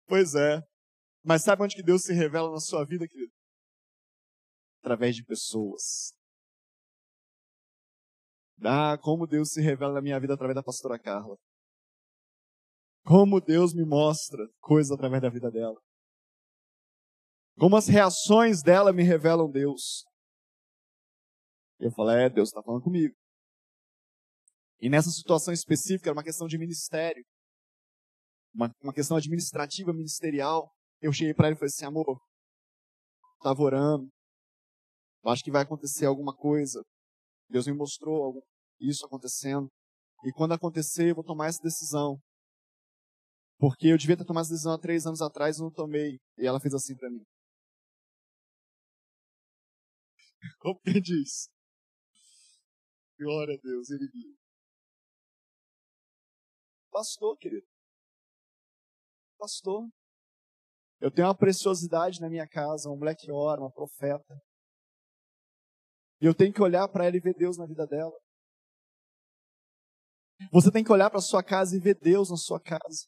Pois é. Mas sabe onde que Deus se revela na sua vida, querido? Através de pessoas. Ah, como Deus se revela na minha vida através da pastora Carla. Como Deus me mostra coisas através da vida dela. Como as reações dela me revelam Deus. Eu falei, é, Deus está falando comigo. E nessa situação específica, era uma questão de ministério. Uma, uma questão administrativa, ministerial. Eu cheguei para ele e falei assim, amor, estava orando. Eu acho que vai acontecer alguma coisa. Deus me mostrou isso acontecendo. E quando acontecer, eu vou tomar essa decisão. Porque eu devia ter tomado essa decisão há três anos atrás e não tomei. E ela fez assim para mim. Como quem diz? Glória a Deus, ele viu. Pastor, querido. Pastor. Eu tenho uma preciosidade na minha casa, mulher que ora, uma profeta. E eu tenho que olhar para ela e ver Deus na vida dela. Você tem que olhar para sua casa e ver Deus na sua casa.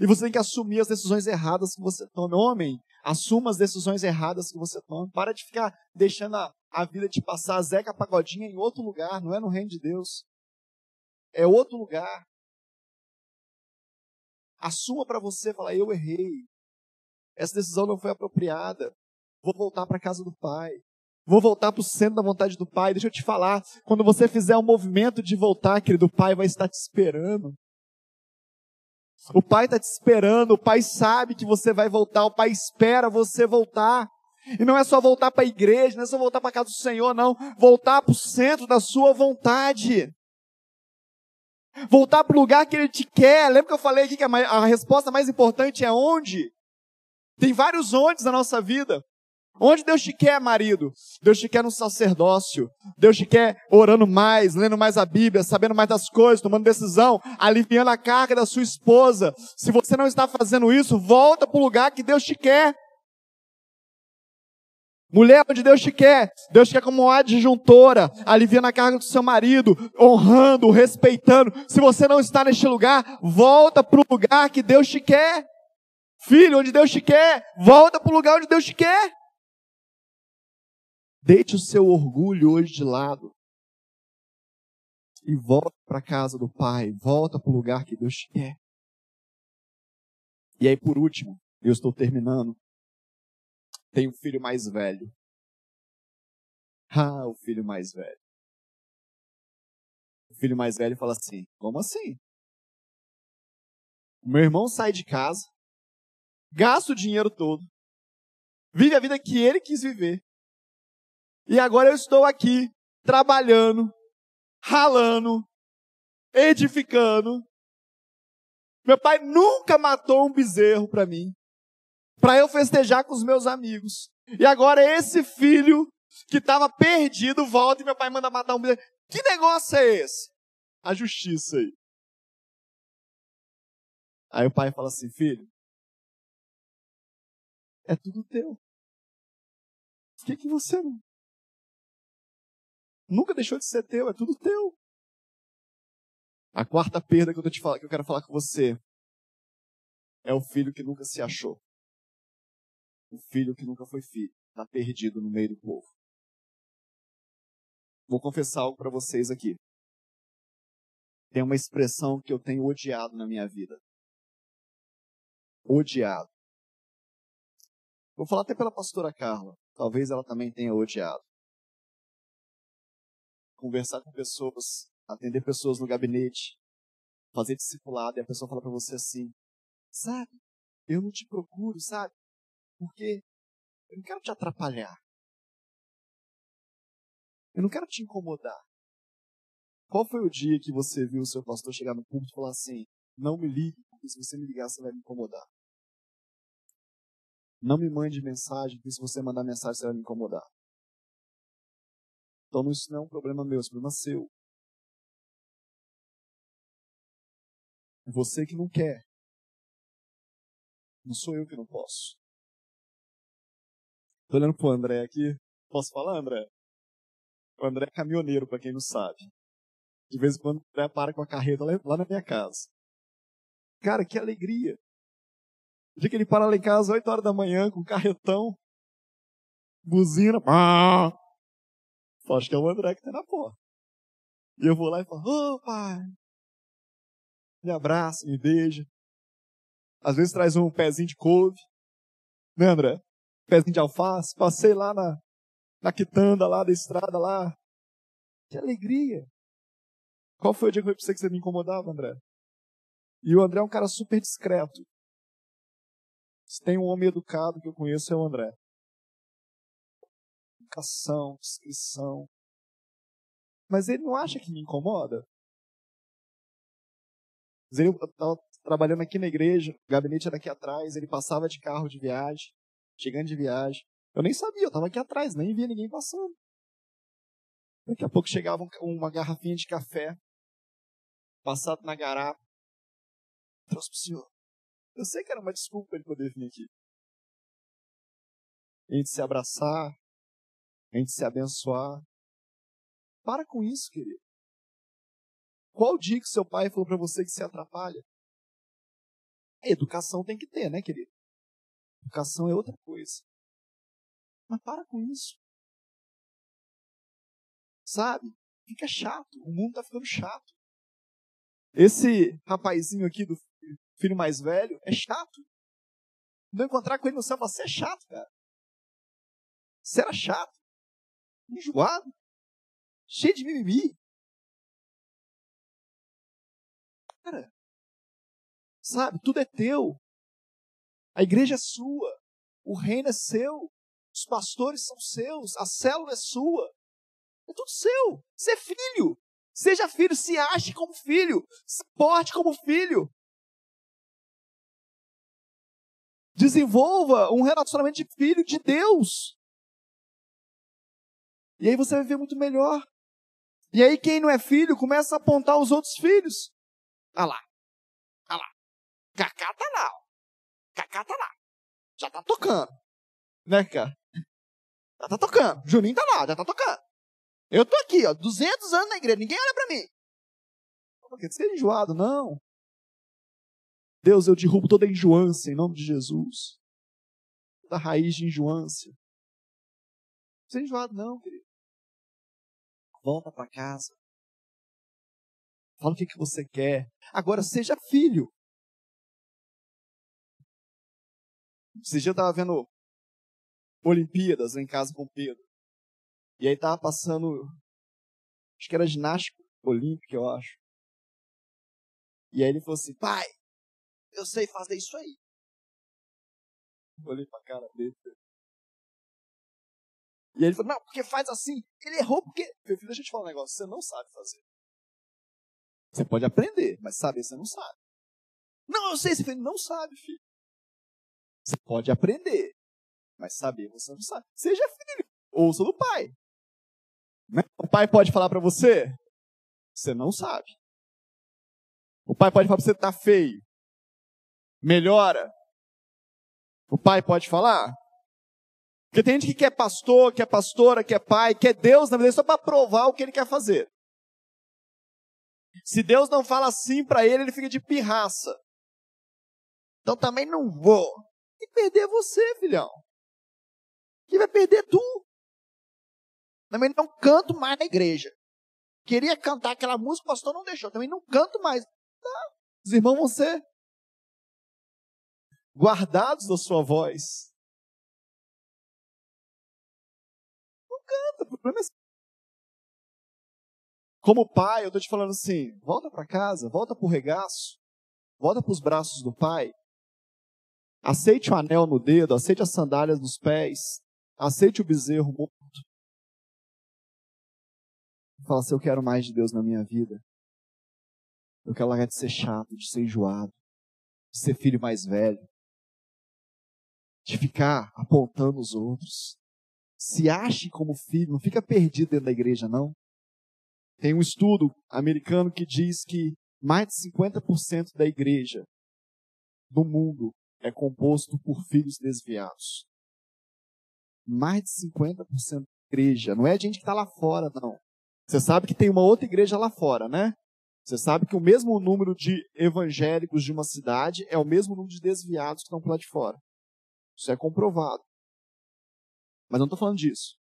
E você tem que assumir as decisões erradas que você toma. Homem, assuma as decisões erradas que você toma. Para de ficar deixando a, a vida te passar Zeca Pagodinha em outro lugar, não é no reino de Deus. É outro lugar. Assuma para você, falar, eu errei. Essa decisão não foi apropriada. Vou voltar para a casa do Pai. Vou voltar para o centro da vontade do Pai. Deixa eu te falar, quando você fizer o um movimento de voltar, querido, o Pai vai estar te esperando. O Pai está te esperando, o Pai sabe que você vai voltar, o Pai espera você voltar. E não é só voltar para a igreja, não é só voltar para a casa do Senhor, não. Voltar para o centro da sua vontade. Voltar para o lugar que Ele te quer. Lembra que eu falei aqui que a, resposta mais importante é onde? Tem vários ondes na nossa vida. Onde Deus te quer, marido? Deus te quer no sacerdócio. Deus te quer orando mais, lendo mais a Bíblia, sabendo mais das coisas, tomando decisão, aliviando a carga da sua esposa. Se você não está fazendo isso, volta para o lugar que Deus te quer. Mulher, onde Deus te quer, Deus te quer como uma adjuntora, aliviando a carga do seu marido, honrando, respeitando. Se você não está neste lugar, volta para o lugar que Deus te quer. Filho, onde Deus te quer, volta para o lugar onde Deus te quer. Deite o seu orgulho hoje de lado. E volta para a casa do Pai. Volta para o lugar que Deus te quer. E aí, por último, eu estou terminando. Tem um filho mais velho. Ah, o filho mais velho. O filho mais velho fala assim: Como assim? O meu irmão sai de casa, gasta o dinheiro todo, vive a vida que ele quis viver. E agora eu estou aqui, trabalhando, ralando, edificando. Meu pai nunca matou um bezerro para mim, para eu festejar com os meus amigos. E agora esse filho que estava perdido volta e meu pai manda matar um bezerro. Que negócio é esse? A justiça aí. Aí o pai fala assim, filho, é tudo teu. Por que, que você não Nunca deixou de ser teu, é tudo teu. A quarta perda que eu, te falar, que eu quero falar com você é o filho que nunca se achou. O filho que nunca foi filho. Está perdido no meio do povo. Vou confessar algo para vocês aqui. Tem uma expressão que eu tenho odiado na minha vida. Odiado. Vou falar até pela pastora Carla. Talvez ela também tenha odiado conversar com pessoas, atender pessoas no gabinete, fazer discipulado, e a pessoa fala para você assim: sabe, eu não te procuro, sabe? Porque eu não quero te atrapalhar. Eu não quero te incomodar. Qual foi o dia que você viu o seu pastor chegar no púlpito e falar assim: não me ligue, porque se você me ligar, você vai me incomodar? Não me mande mensagem, porque se você mandar mensagem, você vai me incomodar. Então isso não é um problema meu, é um problema seu. Você que não quer. Não sou eu que não posso. Estou olhando pro André aqui. Posso falar, André? O André é caminhoneiro, para quem não sabe. De vez em quando o André para com a carreta lá na minha casa. Cara, que alegria. O dia que ele para lá em casa, 8 horas da manhã, com carretão, buzina, pá, só acho que é o André que tá na porta. E eu vou lá e falo, ô oh, pai. Me abraça, me beija. Às vezes traz um pezinho de couve. Né, André? Pezinho de alface. Passei lá na, na quitanda lá da estrada lá. Que alegria. Qual foi o dia que eu falei pra você que você me incomodava, André? E o André é um cara super discreto. Se tem um homem educado que eu conheço é o André educação, descrição. Mas ele não acha que me incomoda? Ele estava trabalhando aqui na igreja, o gabinete era aqui atrás, ele passava de carro de viagem, chegando de viagem. Eu nem sabia, eu estava aqui atrás, nem via ninguém passando. Daqui a pouco chegava uma garrafinha de café, passado na garapa, trouxe para o senhor. Eu sei que era uma desculpa ele poder vir aqui. A gente se abraçar, a gente se abençoar. Para com isso, querido. Qual dia que seu pai falou para você que se atrapalha? Educação tem que ter, né, querido? Educação é outra coisa. Mas para com isso. Sabe? Fica chato. O mundo tá ficando chato. Esse rapazinho aqui do filho mais velho é chato. Não encontrar com ele no céu, você é chato, cara. Você era chato. Enjoado. Cheio de mimimi. Cara, sabe, tudo é teu. A igreja é sua. O reino é seu. Os pastores são seus. A célula é sua. É tudo seu. Você é filho. Seja filho, se ache como filho. Se porte como filho. Desenvolva um relacionamento de filho de Deus. E aí você vai viver muito melhor. E aí quem não é filho começa a apontar os outros filhos. Olha lá. Olha lá. Cacá tá lá. Cacá tá lá. Já tá tocando. Né, cara? Já tá tocando. Juninho tá lá, já tá tocando. Eu tô aqui, ó, 200 anos na igreja, ninguém olha para mim. Porque você é enjoado, não. Deus, eu derrubo toda enjoância em nome de Jesus. Da raiz de enjoância. Você é enjoado, não, querido. Volta para casa. Fala o que, que você quer. Agora, seja filho. Esse dia eu estava vendo Olimpíadas em casa com o Pedro. E aí tava passando, acho que era ginástica olímpica, eu acho. E aí ele falou assim, pai, eu sei fazer isso aí. Eu olhei pra cara dele. E aí ele falou, não, porque faz assim. Ele errou porque... Meu filho, deixa eu te falar um negócio, você não sabe fazer. Você pode aprender, mas saber você não sabe. Não, eu sei, você não sabe, filho. Você pode aprender, mas saber você não sabe. Seja filho, ouça do pai. Né? O pai pode falar para você, você não sabe. O pai pode falar para você tá feio. Melhora. O pai pode falar? Porque tem gente que quer pastor, quer pastora, quer pai, quer Deus, na verdade, só para provar o que ele quer fazer. Se Deus não fala assim para ele, ele fica de pirraça. Então também não vou. E perder você, filhão. Que vai perder tu. Também não canto mais na igreja. Queria cantar aquela música, o pastor não deixou. Também não canto mais. Tá. Os irmãos vão ser guardados da sua voz. Não canta, o problema é como pai, eu estou te falando assim: volta para casa, volta para o regaço, volta para os braços do pai. Aceite o anel no dedo, aceite as sandálias nos pés, aceite o bezerro morto. Fala assim: eu quero mais de Deus na minha vida. Eu quero largar de ser chato, de ser enjoado, de ser filho mais velho, de ficar apontando os outros. Se ache como filho, não fica perdido dentro da igreja, não. Tem um estudo americano que diz que mais de 50% da igreja do mundo é composto por filhos desviados. Mais de 50% da igreja. Não é a gente que está lá fora, não. Você sabe que tem uma outra igreja lá fora, né? Você sabe que o mesmo número de evangélicos de uma cidade é o mesmo número de desviados que estão lá de fora. Isso é comprovado. Mas não estou falando disso.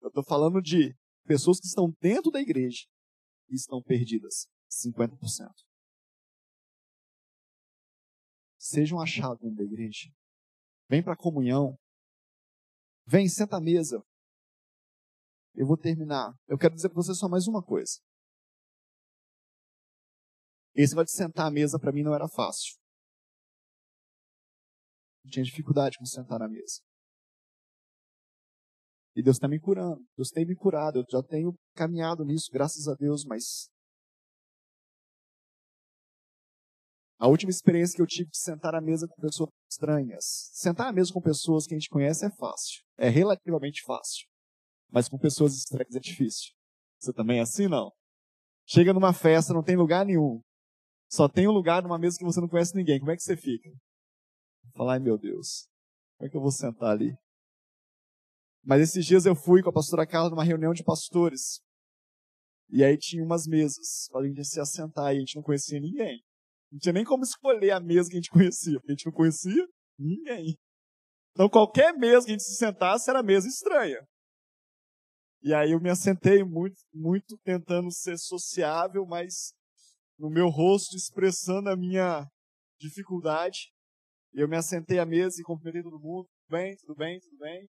Eu estou falando de pessoas que estão dentro da igreja e estão perdidas. 50%. Sejam achados dentro da igreja. Vem para a comunhão. Vem, senta à mesa. Eu vou terminar. Eu quero dizer para você só mais uma coisa. Esse vai de sentar à mesa para mim não era fácil. Eu tinha dificuldade com sentar à mesa. E Deus está me curando. Deus tem me curado. Eu já tenho caminhado nisso, graças a Deus, mas. A última experiência que eu tive de sentar à mesa com pessoas estranhas. Sentar à mesa com pessoas que a gente conhece é fácil. É relativamente fácil. Mas com pessoas estranhas é difícil. Você também é assim, não? Chega numa festa, não tem lugar nenhum. Só tem um lugar numa mesa que você não conhece ninguém. Como é que você fica? Falar, ai meu Deus, como é que eu vou sentar ali? Mas esses dias eu fui com a pastora Carla numa reunião de pastores. E aí tinha umas mesas para a gente se assentar e a gente não conhecia ninguém. Não tinha nem como escolher a mesa que a gente conhecia, porque a gente não conhecia ninguém. Então qualquer mesa que a gente se sentasse era mesa estranha. E aí eu me assentei muito, muito tentando ser sociável, mas no meu rosto expressando a minha dificuldade. E eu me assentei à mesa e cumprimentei todo mundo. Tudo bem, tudo bem, tudo bem.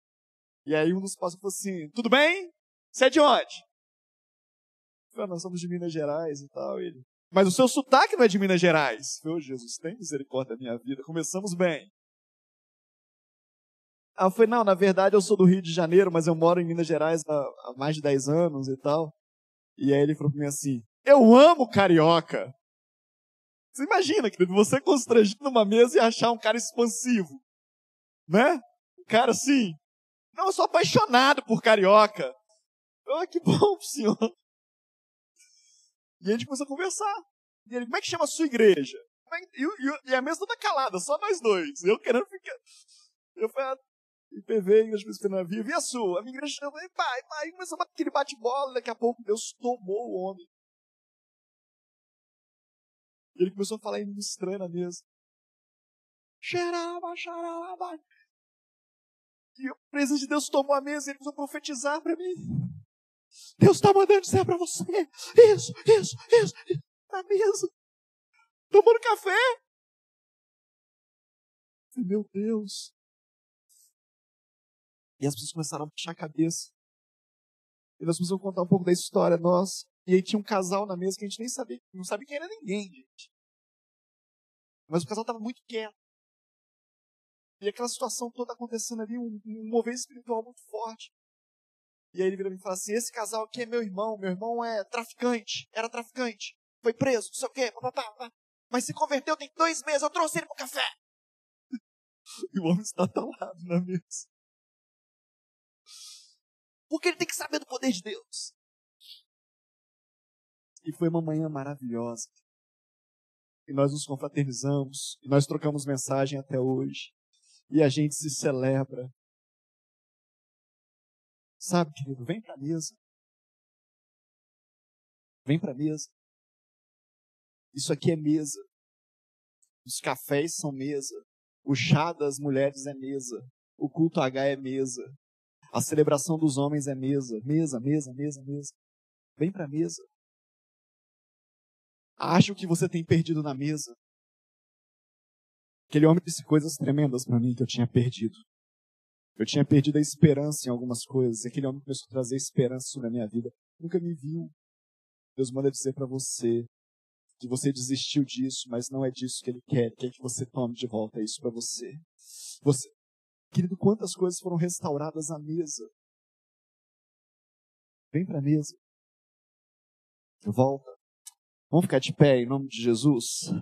E aí um dos pastores falou assim, tudo bem? Você é de onde? Eu falei, ah, nós somos de Minas Gerais e tal. ele, mas o seu sotaque não é de Minas Gerais. Eu falei, oh, Jesus, tem misericórdia da minha vida. Começamos bem. Aí eu falei, não, na verdade eu sou do Rio de Janeiro, mas eu moro em Minas Gerais há, há mais de 10 anos e tal. E aí ele falou pra mim assim, eu amo carioca. Você imagina, querido, você constrangido numa mesa e achar um cara expansivo. Né? Um cara assim. Não, eu sou apaixonado por carioca. Ah, que bom, senhor. E a gente começou a conversar. E ele, como é que chama a sua igreja? É e, e, a mesa toda calada, só nós dois. Eu querendo ficar. Eu falei, IPV, Igreja Presbiteriana Viva, e a sua? A minha igreja chama, pai, pai, começou aquele bate-bola, daqui a pouco Deus tomou o homem. E ele começou a falar em estranho na mesa. Xeraba, xaraba. E a presença de Deus tomou a mesa e ele começou a profetizar para mim. Deus está mandando dizer para você. Isso, isso, isso. Na mesa. Tomando café. Meu Deus. E as pessoas começaram a puxar a cabeça. E nós a contar um pouco da história nossa. E aí tinha um casal na mesa que a gente nem sabia, não sabia quem era ninguém, gente. Mas o casal estava muito quieto. E aquela situação toda acontecendo ali, um, um mover espiritual muito forte. E aí ele vira e fala assim: esse casal aqui é meu irmão, meu irmão é traficante, era traficante, foi preso, não sei o quê, papapá, mas se converteu tem dois meses, eu trouxe ele pro café. e o homem está atalado na mesa. Porque ele tem que saber do poder de Deus. E foi uma manhã maravilhosa. E nós nos confraternizamos, e nós trocamos mensagem até hoje. E a gente se celebra. Sabe, querido, vem para a mesa. Vem para a mesa. Isso aqui é mesa. Os cafés são mesa. O chá das mulheres é mesa. O culto H é mesa. A celebração dos homens é mesa. Mesa, mesa, mesa, mesa. Vem para a mesa. Acho que você tem perdido na mesa. Aquele homem disse coisas tremendas para mim que eu tinha perdido. Eu tinha perdido a esperança em algumas coisas. Aquele homem começou a trazer esperança sobre a minha vida. Nunca me viu. Deus manda dizer para você que você desistiu disso, mas não é disso que ele quer. Quer que você tome de volta isso para você. Você, querido, quantas coisas foram restauradas à mesa? Vem para a mesa. Volta. Vamos ficar de pé em nome de Jesus?